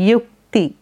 युक्ति।